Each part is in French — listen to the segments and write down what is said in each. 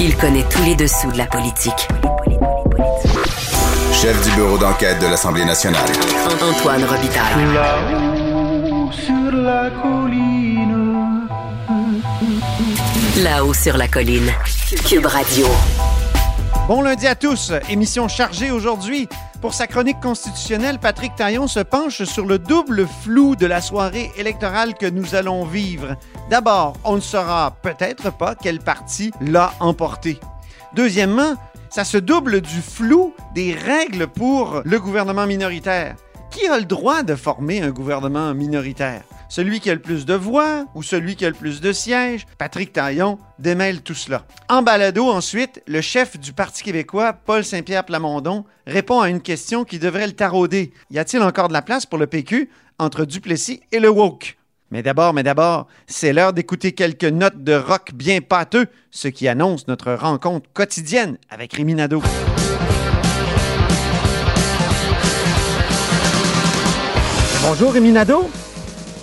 Il connaît tous les dessous de la politique. Chef du bureau d'enquête de l'Assemblée nationale. Antoine Robitaille. Là-haut sur la colline. Là-haut sur la colline. Cube Radio. Bon lundi à tous. Émission chargée aujourd'hui. Pour sa chronique constitutionnelle, Patrick Taillon se penche sur le double flou de la soirée électorale que nous allons vivre. D'abord, on ne saura peut-être pas quel parti l'a emporté. Deuxièmement, ça se double du flou des règles pour le gouvernement minoritaire. Qui a le droit de former un gouvernement minoritaire? Celui qui a le plus de voix ou celui qui a le plus de sièges? Patrick Taillon démêle tout cela. En balado, ensuite, le chef du Parti québécois, Paul Saint-Pierre Plamondon, répond à une question qui devrait le tarauder. Y a-t-il encore de la place pour le PQ entre Duplessis et le woke? Mais d'abord, mais d'abord, c'est l'heure d'écouter quelques notes de rock bien pâteux, ce qui annonce notre rencontre quotidienne avec Rémi Bonjour Rémi Nadeau.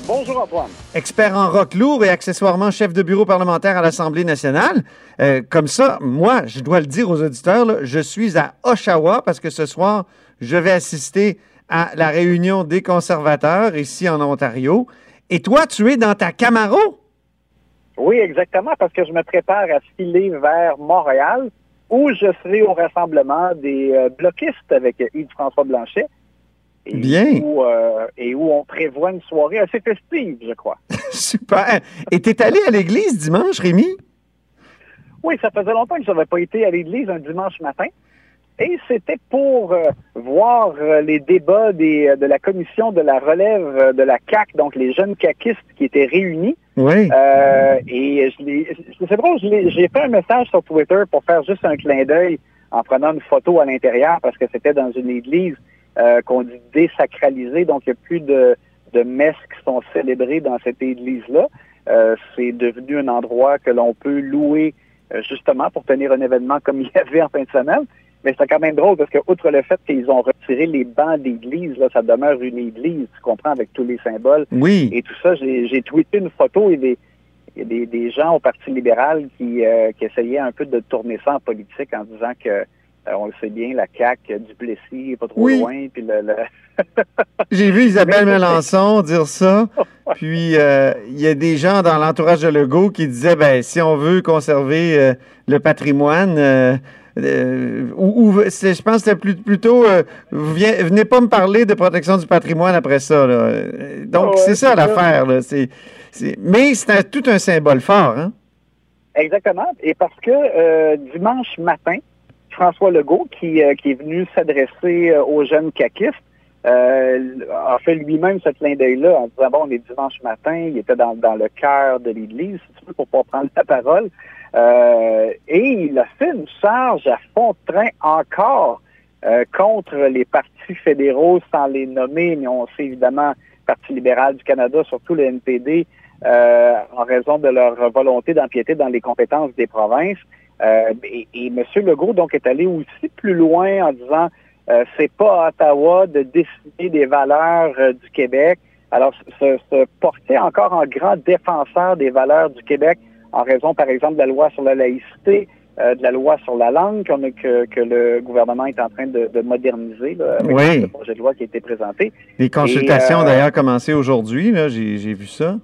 Bonjour Antoine. Expert en rock lourd et accessoirement chef de bureau parlementaire à l'Assemblée nationale. Euh, comme ça, moi, je dois le dire aux auditeurs, là, je suis à Oshawa parce que ce soir, je vais assister à la réunion des conservateurs ici en Ontario. Et toi, tu es dans ta Camaro? Oui, exactement, parce que je me prépare à filer vers Montréal où je serai au rassemblement des euh, bloquistes avec Yves-François Blanchet. Et Bien. Où, euh, et où on prévoit une soirée assez festive, je crois. Super. Et t'es allé à l'église dimanche, Rémi? Oui, ça faisait longtemps que je n'avais pas été à l'église un dimanche matin. Et c'était pour euh, voir euh, les débats des, de la commission de la relève de la CAC, donc les jeunes caquistes qui étaient réunis. Oui. Et c'est drôle, j'ai fait un message sur Twitter pour faire juste un clin d'œil en prenant une photo à l'intérieur parce que c'était dans une église euh, qu'on dit désacralisée, donc il n'y a plus de, de messes qui sont célébrées dans cette église-là. Euh, c'est devenu un endroit que l'on peut louer euh, justement pour tenir un événement comme il y avait en fin de semaine. Mais c'est quand même drôle parce que, outre le fait qu'ils ont retiré les bancs d'église, là, ça demeure une église, tu comprends, avec tous les symboles Oui. et tout ça. J'ai j'ai tweeté une photo et des, a des, des gens au Parti libéral qui, euh, qui essayaient un peu de tourner ça en politique en disant que, euh, on le sait bien, la CAQ, Duplessis, pas trop Oui. loin, puis le, le- J'ai vu Isabelle Melançon dire ça. Puis, euh, il y a des gens dans l'entourage de Legault qui disaient, ben, si on veut conserver euh, le patrimoine, ou, je pense que c'était plus- plutôt, vous venez pas me parler de protection du patrimoine après ça. là. Donc, Ouais, c'est ça l'affaire. Mais c'est tout un symbole fort. Hein? Exactement. Et parce que dimanche matin, François Legault, qui, euh, qui est venu s'adresser euh, aux jeunes caquistes, euh, a fait lui-même ce clin d'œil-là en disant, bon, on est dimanche matin, il était dans, dans le cœur de l'Église, si tu veux, pour pas prendre la parole. Et il a fait une charge à fond de train encore euh, contre les partis fédéraux, sans les nommer, mais on sait évidemment Parti libéral du Canada, surtout le NPD, euh, en raison de leur volonté d'empiéter dans les compétences des provinces. Euh, et, et M. Legault donc est allé aussi plus loin en disant euh, c'est pas à Ottawa de décider des valeurs euh, du Québec. Alors se, se porter encore en grand défenseur des valeurs du Québec en raison, par exemple, de la loi sur la laïcité, euh, de la loi sur la langue a- que, que le gouvernement est en train de, de moderniser là, avec Oui. le projet de loi qui a été présenté. Les consultations ont euh, d'ailleurs commencé aujourd'hui. j'ai vu ça.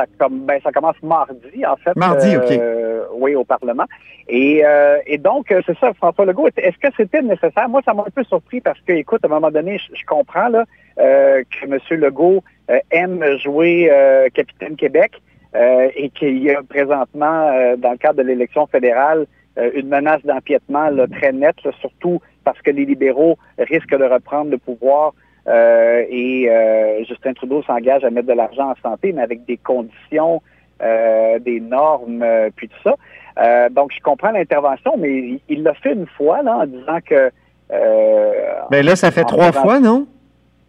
Ça, com- ben, ça commence mardi, en fait. Mardi, OK. euh, Oui, au Parlement. Et, euh, et donc, euh, c'est ça, François Legault. Est-ce que c'était nécessaire? Moi, ça m'a un peu surpris parce que, écoute, à un moment donné, je, je comprends là, euh, que M. Legault aime jouer Capitaine Québec et qu'il y a présentement, dans le cadre de l'élection fédérale, une menace d'empiètement très nette, là, surtout parce que les libéraux risquent de reprendre le pouvoir euh, et euh, Justin Trudeau s'engage à mettre de l'argent en santé, mais avec des conditions, euh, des normes, euh, puis tout ça. Euh, donc, je comprends l'intervention, mais il- l'a fait une fois là, en disant que... Euh, Ben là, ça fait trois fois, non?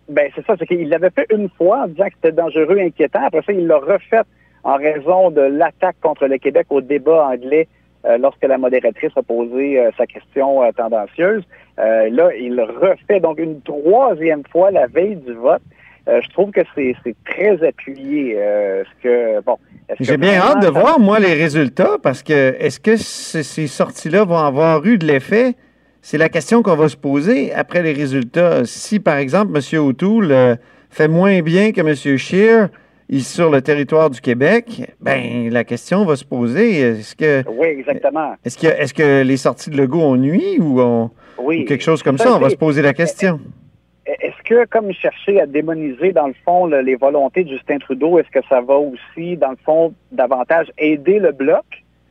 ben, c'est ça, c'est qu'il l'avait fait une fois en disant que c'était dangereux, inquiétant. Après ça, il l'a refait en raison de l'attaque contre le Québec au débat anglais lorsque la modératrice a posé euh, sa question euh, tendancieuse. Euh, là, il refait donc une troisième fois la veille du vote. je trouve que c'est très appuyé. ce que bon. J'ai bien hâte de voir moi les résultats parce que est-ce que ces sorties-là vont avoir eu de l'effet? C'est la question qu'on va se poser après les résultats. Si, par exemple, M. O'Toole fait moins bien que M. Scheer, sur le territoire du Québec, ben la question va se poser est-ce que oui exactement est-ce que est-ce que les sorties de Legault ont nuit ou, on, quelque chose comme ça, on va se poser la question. Est-ce que, comme chercher à démoniser, dans le fond, les volontés de Justin Trudeau, est-ce que ça va aussi, dans le fond, davantage aider le bloc,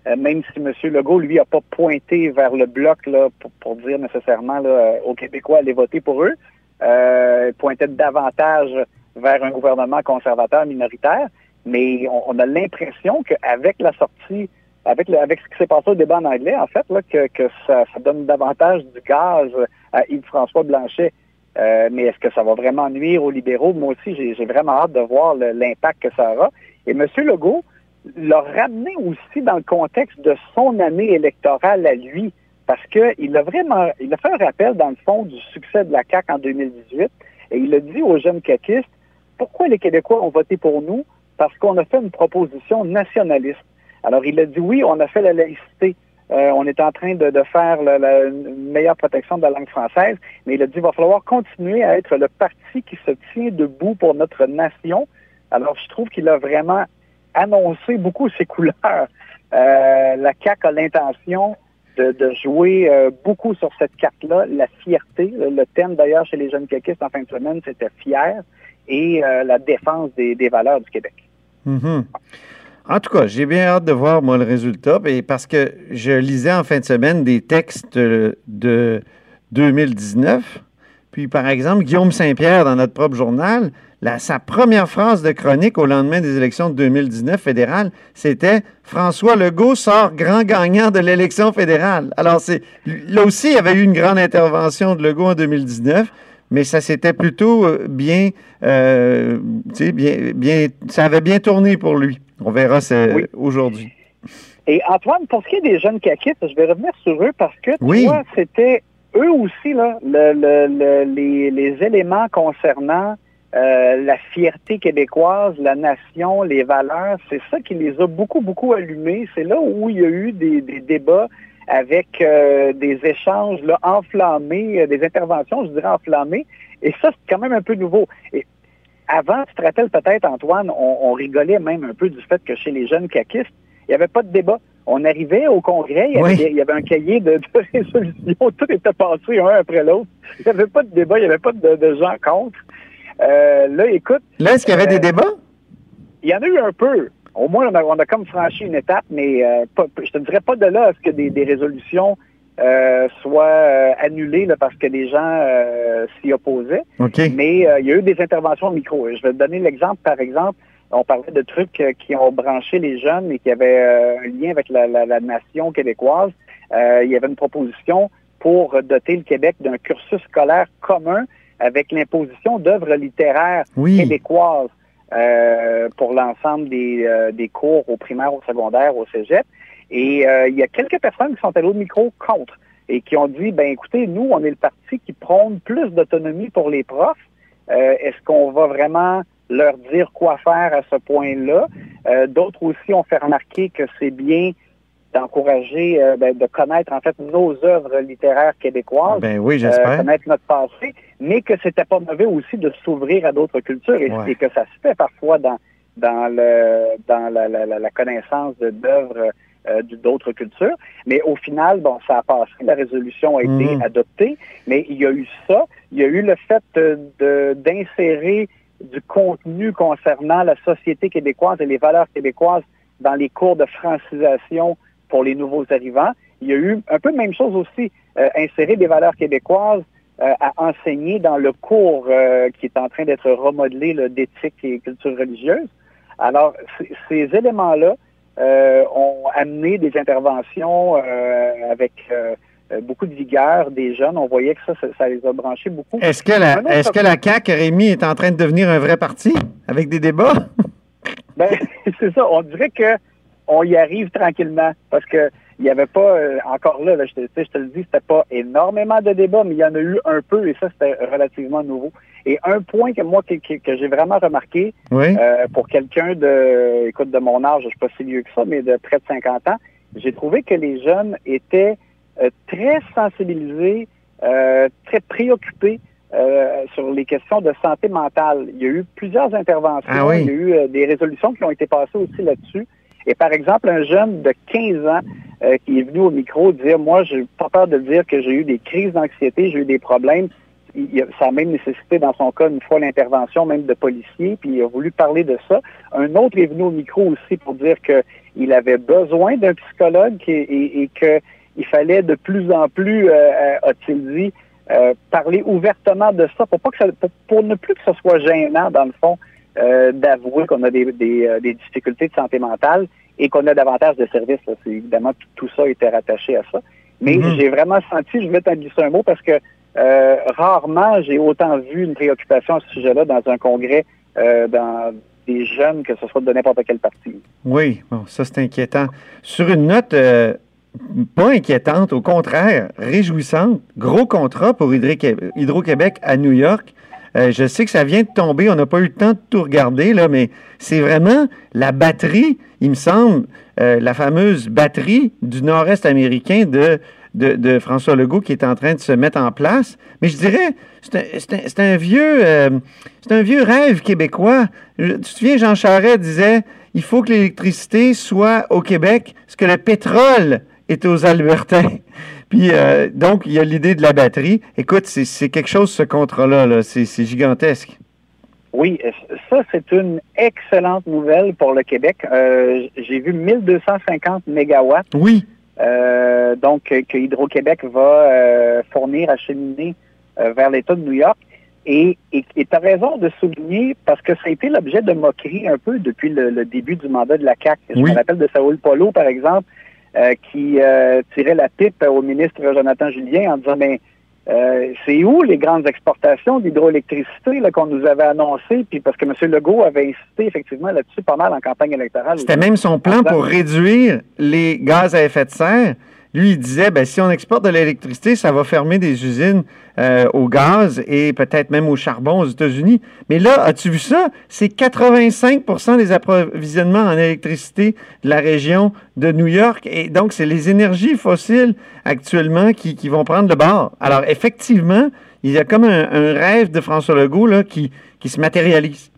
euh, même si M. Legault, lui, n'a pas pointé vers le bloc là, pour, dire nécessairement là, aux Québécois d'aller voter pour eux, euh, pointait davantage vers un gouvernement conservateur minoritaire, mais on, a l'impression qu'avec la sortie, avec, avec ce qui s'est passé au débat en anglais, en fait, là, que, que ça, donne davantage du gaz à Yves-François Blanchet. Euh, mais est-ce que ça va vraiment nuire aux libéraux? Moi aussi, j'ai vraiment hâte de voir l'impact que ça aura. Et M. Legault l'a ramené aussi dans le contexte de son année électorale à lui, parce qu'il a vraiment, il a fait un rappel, dans le fond, du succès de la CAQ en 2018, et il a dit aux jeunes caquistes, pourquoi les Québécois ont voté pour nous? Parce qu'on a fait une proposition nationaliste. Alors, il a dit oui, on a fait la laïcité. Euh, on est en train de, faire la, meilleure protection de la langue française, mais il a dit qu'il va falloir continuer à être le parti qui se tient debout pour notre nation. Alors, je trouve qu'il a vraiment annoncé beaucoup ses couleurs. Euh, la CAQ a l'intention de, jouer euh, beaucoup sur cette carte-là, la fierté. Le thème d'ailleurs chez les jeunes caquistes en fin de semaine, c'était fier et euh, la défense des, valeurs du Québec. Mhm. En tout cas, j'ai bien hâte de voir, moi, le résultat, parce que je lisais en fin de semaine des textes de 2019. Puis, par exemple, Guillaume Saint-Pierre, dans notre propre journal, sa première phrase de chronique au lendemain des élections de 2019 fédérales, c'était François Legault sort grand gagnant de l'élection fédérale. Alors, c'est là aussi, il y avait eu une grande intervention de Legault en 2019 mais ça s'était plutôt euh, bien, euh, bien, bien, ça avait bien tourné pour lui. On verra aujourd'hui. Et Antoine, pour ce qui est des jeunes caquistes, je vais revenir sur eux parce que oui. c'était eux aussi là, les, éléments concernant euh, la fierté québécoise, la nation, les valeurs, c'est ça qui les a beaucoup, beaucoup allumés. C'est là où il y a eu des débats avec euh, des échanges là, enflammés, euh, des interventions, je dirais enflammées. Et ça, c'est quand même un peu nouveau. Et avant, tu te rappelles peut-être, Antoine, on, rigolait même un peu du fait que chez les jeunes caquistes, il n'y avait pas de débat. On arrivait au congrès, il y avait, un cahier de, résolution, tout était passé un après l'autre. Il n'y avait pas de débat, il n'y avait pas de, gens contre. Euh, là, écoute. Là, est-ce qu'il y avait des débats? Il y en a eu un peu au moins, on a, comme franchi une étape, mais euh, je te dirais pas de là à ce que des, résolutions euh, soient euh, annulées parce que les gens s'y opposaient. Mais il y a eu des interventions au micro. Je vais te donner l'exemple, par exemple, on parlait de trucs qui ont branché les jeunes et qui avaient un lien avec la, nation québécoise. il y avait une proposition pour doter le Québec d'un cursus scolaire commun avec l'imposition d'œuvres littéraires québécoises. Euh, pour l'ensemble des, euh, des, cours au primaire, au secondaire, au cégep. Et euh, il y a quelques personnes qui sont allées au micro contre et qui ont dit, ben écoutez, nous, on est le parti qui prône plus d'autonomie pour les profs. Est-ce qu'on va vraiment leur dire quoi faire à ce point-là? D'autres aussi ont fait remarquer que c'est bien d'encourager, euh, ben, de connaître en fait nos œuvres littéraires québécoises, ben oui, j'espère. Euh, connaître notre passé, mais que c'était pas mauvais aussi de s'ouvrir à d'autres cultures et, que ça se fait parfois dans dans le dans la, la, la connaissance d'œuvres euh, d'autres cultures. Mais au final, bon, ça a passé, la résolution a été mm. adoptée, mais il y a eu ça, il y a eu le fait de d'insérer du contenu concernant la société québécoise et les valeurs québécoises dans les cours de francisation pour les nouveaux arrivants. Il y a eu un peu la même chose aussi, euh, insérer des valeurs québécoises euh, à enseigner dans le cours euh, qui est en train d'être remodelé d'éthique et culture religieuse. Alors, ces éléments-là ont amené des interventions avec beaucoup de vigueur des jeunes. On voyait que ça, ça, les a branchés beaucoup. Est-ce que la, que la CAQ, Rémi, est en train de devenir un vrai parti avec des débats? ben, c'est ça. On dirait que on y arrive tranquillement parce que il n'y avait pas, euh, encore là, je, te, je te le dis, c'était pas énormément de débats, mais il y en a eu un peu et ça, c'était relativement nouveau. Et un point que moi que, que- que j'ai vraiment remarqué Oui. euh, pour quelqu'un de écoute de mon âge, je suis pas si vieux que ça, mais de près de 50 ans, j'ai trouvé que les jeunes étaient euh, très sensibilisés, très préoccupés euh, sur les questions de santé mentale. Il y a eu plusieurs interventions, Ah oui. il y a eu euh, des résolutions qui ont été passées aussi là-dessus. Et par exemple, un jeune de 15 ans euh, qui est venu au micro dire, moi, j'ai pas peur de dire que j'ai eu des crises d'anxiété, j'ai eu des problèmes. Il ça a même nécessité, dans son cas, une fois l'intervention même de policiers, puis il a voulu parler de ça. Un autre est venu au micro aussi pour dire qu'il avait besoin d'un psychologue et, et, et qu'il fallait de plus en plus, euh, euh, a-t-il dit, euh, parler ouvertement de ça pour pas que ça, pour, pour ne plus que ce soit gênant, dans le fond, euh, d'avouer qu'on a des, des, euh, des difficultés de santé mentale et qu'on a davantage de services. là. C'est évidemment tout, ça était rattaché à ça. Mais Mhm. j'ai vraiment senti, je vais t'en glisser un mot parce que euh, rarement j'ai autant vu une préoccupation à ce sujet-là dans un congrès euh, dans des jeunes, que ce soit de n'importe quel parti. Oui, bon, ça c'est inquiétant. Sur une note euh, pas inquiétante, au contraire, réjouissante, gros contrat pour Hydro- Hydro-Québec à New York. Euh, je sais que ça vient de tomber, on n'a pas eu le temps de tout regarder, là, mais c'est vraiment la batterie, il me semble, euh, la fameuse batterie du nord-est américain de, de, François Legault qui est en train de se mettre en place. Mais je dirais, c'est un, un vieux, euh, c'est un vieux rêve québécois. Je- tu te souviens, Jean Charest disait, il faut que l'électricité soit au Québec, ce que le pétrole est aux Albertains. Puis, euh, donc, il y a l'idée de la batterie. Écoute, c'est- quelque chose, ce contrat-là. -là, c'est gigantesque. Oui, euh, ça, c'est une excellente nouvelle pour le Québec. Euh, J'ai vu 1250 mégawatts Oui, euh, donc que Hydro-Québec va fournir, acheminer euh, vers l'État de New York. Et tu as raison de souligner, parce que ça a été l'objet de moqueries un peu depuis le, le début du mandat de la CAQ. Je me rappelle de Saoul Polo, par exemple, euh, qui euh, tirait la pipe au ministre Jonathan Julien en disant, mais euh, c'est où les grandes exportations d'hydroélectricité qu'on nous avait annoncées? Puis parce que M. Legault avait insisté effectivement là-dessus pas mal en campagne électorale. c'était même son plan pour réduire les gaz à effet de serre. Lui, il disait, ben, si on exporte de l'électricité, ça va fermer des usines euh, au gaz et peut-être même au charbon aux États-Unis. Mais là, as-tu vu ça? C'est 85% des approvisionnements en électricité de la région de New York. Et donc, c'est les énergies fossiles actuellement qui, qui vont prendre le bord. Alors, effectivement, il y a comme un, un rêve de François Legault là, qui, qui se matérialise.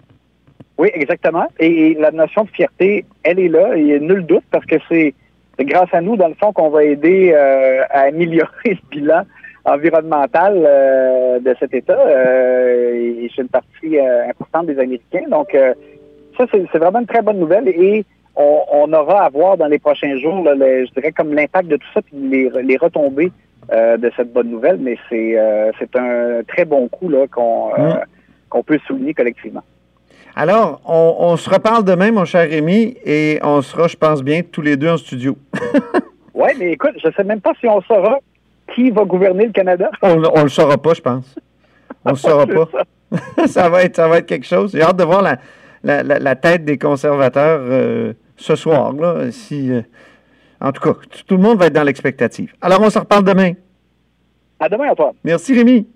Oui, exactement. Et, et la notion de fierté, elle est là, il n'y a nul doute, parce que c'est c'est grâce à nous, dans le fond, qu'on va aider euh, à améliorer le bilan environnemental euh, de cet État. Euh, et c'est une partie importante des Américains. Donc, ça, c'est vraiment une très bonne nouvelle. Et on, on aura à voir dans les prochains jours, là, je dirais, comme l'impact de tout ça, puis les, les retombées de cette bonne nouvelle. Mais c'est un très bon coup là qu'on euh, Mm. qu'on peut souligner collectivement. Alors, on, on se reparle demain, mon cher Rémi, et on sera, je pense bien, tous les deux en studio. Oui, mais écoute, je sais même pas si on saura qui va gouverner le Canada. On ne le saura pas, je pense. On ne le saura pas. ça. ça, va être, ça va être quelque chose. J'ai hâte de voir la, la, la- la tête des conservateurs euh, ce soir. Là, si, euh, en tout cas, tout le monde va être dans l'expectative. Alors, on se reparle demain. À demain, Antoine. Merci, Rémi.